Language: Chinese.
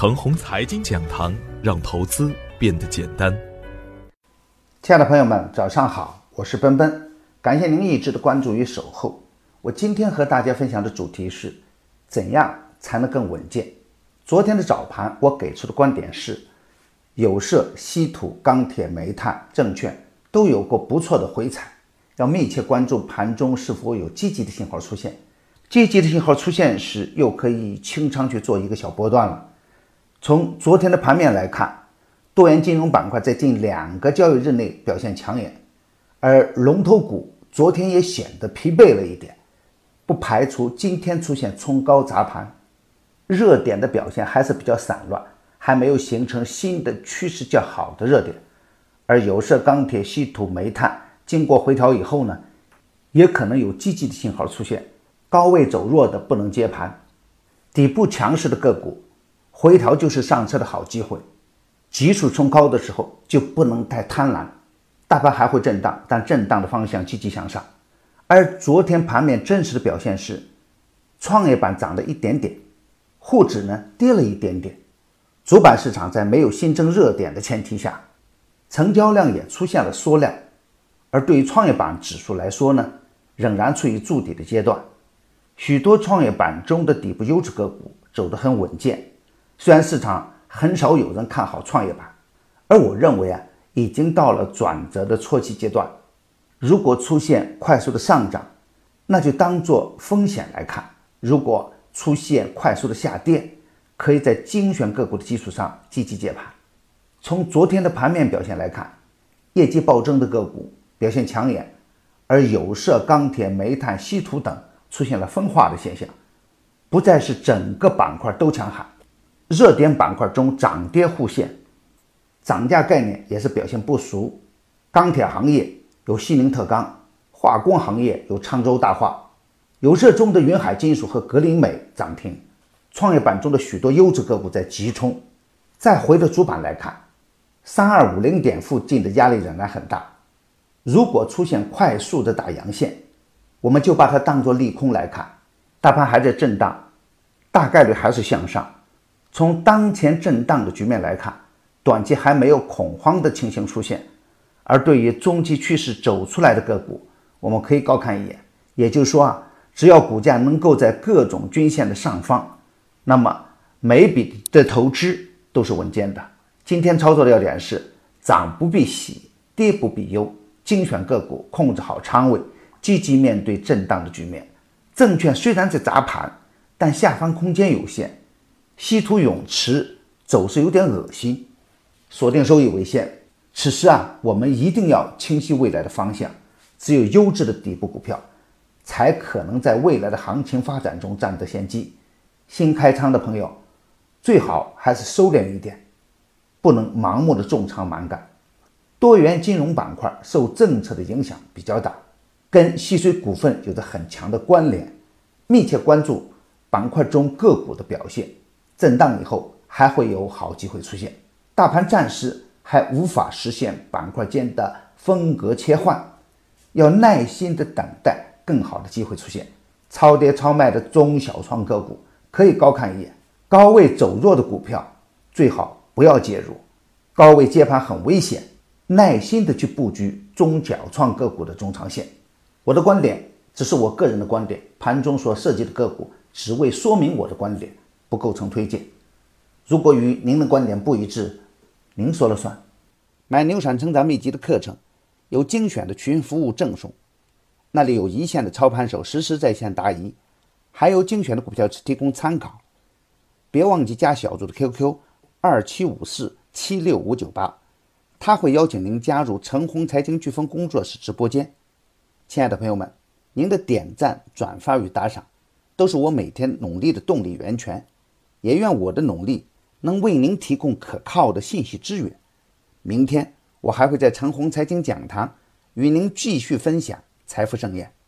程红财经讲堂，让投资变得简单。亲爱的朋友们，早上好，我是奔奔，感谢您一直的关注与守候。我今天和大家分享的主题是：怎样才能更稳健？昨天的早盘，我给出的观点是，有色、稀土、钢铁、煤炭、证券都有过不错的回踩，要密切关注盘中是否有积极的信号出现。积极的信号出现时，又可以清仓去做一个小波段了。从昨天的盘面来看，多元金融板块在近两个交易日内表现抢眼，而龙头股昨天也显得疲惫了一点，不排除今天出现冲高砸盘。热点的表现还是比较散乱，还没有形成新的趋势较好的热点。而有色、钢铁、稀土、煤炭经过回调以后呢，也可能有积极的信号出现。高位走弱的不能接盘，底部强势的个股回调就是上车的好机会。急速冲高的时候就不能太贪婪。大盘还会震荡，但震荡的方向积极向上。而昨天盘面真实的表现是，创业板涨了一点点，沪指呢跌了一点点。主板市场在没有新增热点的前提下，成交量也出现了缩量。而对于创业板指数来说呢，仍然处于筑底的阶段。许多创业板中的底部优质个股走得很稳健，虽然市场很少有人看好创业板，而我认为啊，已经到了转折的初期阶段。如果出现快速的上涨，那就当做风险来看；如果出现快速的下跌，可以在精选个股的基础上积极接盘。从昨天的盘面表现来看，业绩暴增的个股表现抢眼，而有色、钢铁、煤炭、稀土等。出现了分化的现象，不再是整个板块都强悍。热点板块中涨跌互现，涨价概念也是表现不俗。钢铁行业有西宁特钢，化工行业有沧州大化，有热中的云海金属和格林美涨停。创业板中的许多优质个股在急冲。再回到主板来看，三二五零点附近的压力仍然很大。如果出现快速的打阳线，我们就把它当做利空来看，大盘还在震荡，大概率还是向上。从当前震荡的局面来看，短期还没有恐慌的情形出现。而对于中期趋势走出来的个股，我们可以高看一眼。也就是说啊，只要股价能够在各种均线的上方，那么每笔的投资都是稳健的。今天操作的要点是：涨不必喜，跌不必忧，精选个股，控制好仓位。积极面对震荡的局面，证券虽然在砸盘，但下方空间有限。稀土永磁走势有点恶心，锁定收益为先。此时啊，我们一定要清晰未来的方向。只有优质的底部股票，才可能在未来的行情发展中占得先机。新开仓的朋友，最好还是收敛一点，不能盲目的重仓满干。多元金融板块受政策的影响比较大。跟西水股份有着很强的关联，密切关注板块中个股的表现。震荡以后还会有好机会出现，大盘暂时还无法实现板块间的风格切换，要耐心的等待更好的机会出现。超跌超卖的中小创个股可以高看一眼，高位走弱的股票最好不要介入，高位接盘很危险，耐心的去布局中小创个股的中长线。我的观点只是我个人的观点，盘中所涉及的个股只为说明我的观点，不构成推荐。如果与您的观点不一致，您说了算。买牛产成长秘籍的课程，有精选的群服务赠送，那里有一线的操盘手实时在线答疑，还有精选的股票提供参考。别忘记加小组的 QQ 二七五四七六五九八，他会邀请您加入陈红财经飓风工作室直播间。亲爱的朋友们，您的点赞、转发与打赏，都是我每天努力的动力源泉。也愿我的努力能为您提供可靠的信息资源。明天我还会在陈红财经讲堂与您继续分享财富盛宴。